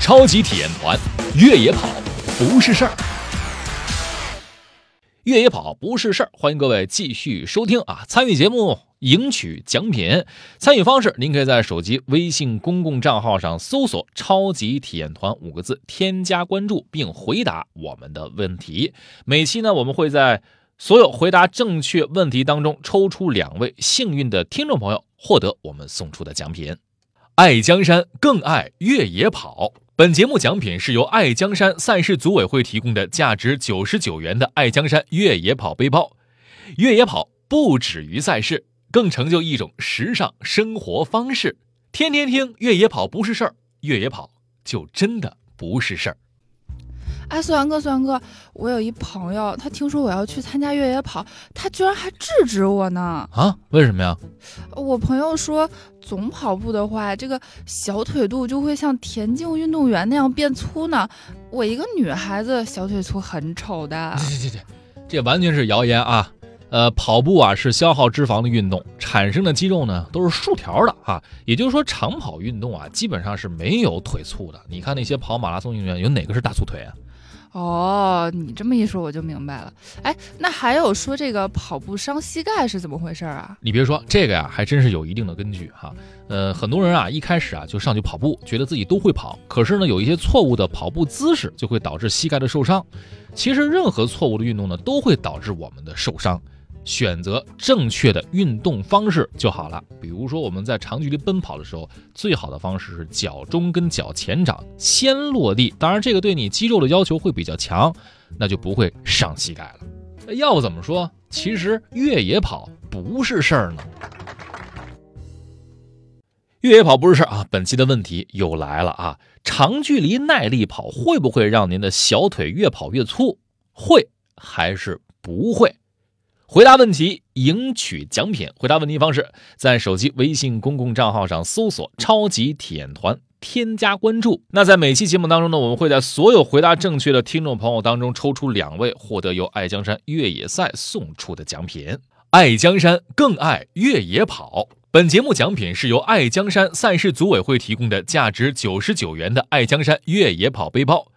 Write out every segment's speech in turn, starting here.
超级体验团，越野跑不是事儿。越野跑不是事儿，欢迎各位继续收听啊！参与节目赢取奖品，参与方式您可以在手机微信公共账号上搜索“超级体验团”五个字，添加关注并回答我们的问题。每期呢，我们会在所有回答正确问题当中抽出两位幸运的听众朋友，获得我们送出的奖品。爱江山更爱越野跑。本节目奖品是由爱江山赛事组委会提供的价值九十九元的爱江山越野跑背包。越野跑不止于赛事，更成就一种时尚生活方式。天天听越野跑不是事儿，越野跑就真的不是事儿。哎，苏阳哥，苏阳哥，我有一朋友，他听说我要去参加越野跑，他居然还制止我呢。啊？为什么呀？我朋友说，总跑步的话，这个小腿肚就会像田径运动员那样变粗呢。我一个女孩子，小腿粗很丑的。这这这，这完全是谣言啊！呃，跑步啊是消耗脂肪的运动，产生的肌肉呢都是竖条的啊。也就是说，长跑运动啊基本上是没有腿粗的。你看那些跑马拉松运动员，有哪个是大粗腿啊？哦，你这么一说我就明白了。哎，那还有说这个跑步伤膝盖是怎么回事啊？你别说这个呀，还真是有一定的根据哈。呃，很多人啊一开始啊就上去跑步，觉得自己都会跑，可是呢有一些错误的跑步姿势就会导致膝盖的受伤。其实任何错误的运动呢都会导致我们的受伤。选择正确的运动方式就好了。比如说，我们在长距离奔跑的时候，最好的方式是脚中跟脚前掌先落地。当然，这个对你肌肉的要求会比较强，那就不会伤膝盖了。要不怎么说，其实越野跑不是事儿呢？越野跑不是事儿啊！本期的问题又来了啊！长距离耐力跑会不会让您的小腿越跑越粗？会还是不会？回答问题，赢取奖品。回答问题方式，在手机微信公共账号上搜索“超级体验团”，添加关注。那在每期节目当中呢，我们会在所有回答正确的听众朋友当中抽出两位，获得由爱江山越野赛送出的奖品。爱江山更爱越野跑。本节目奖品是由爱江山赛事组委会提供的价值九十九元的爱江山越野跑背包。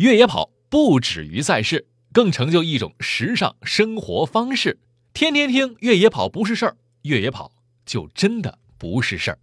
越野跑不止于赛事。更成就一种时尚生活方式。天天听越野跑不是事儿，越野跑就真的不是事儿。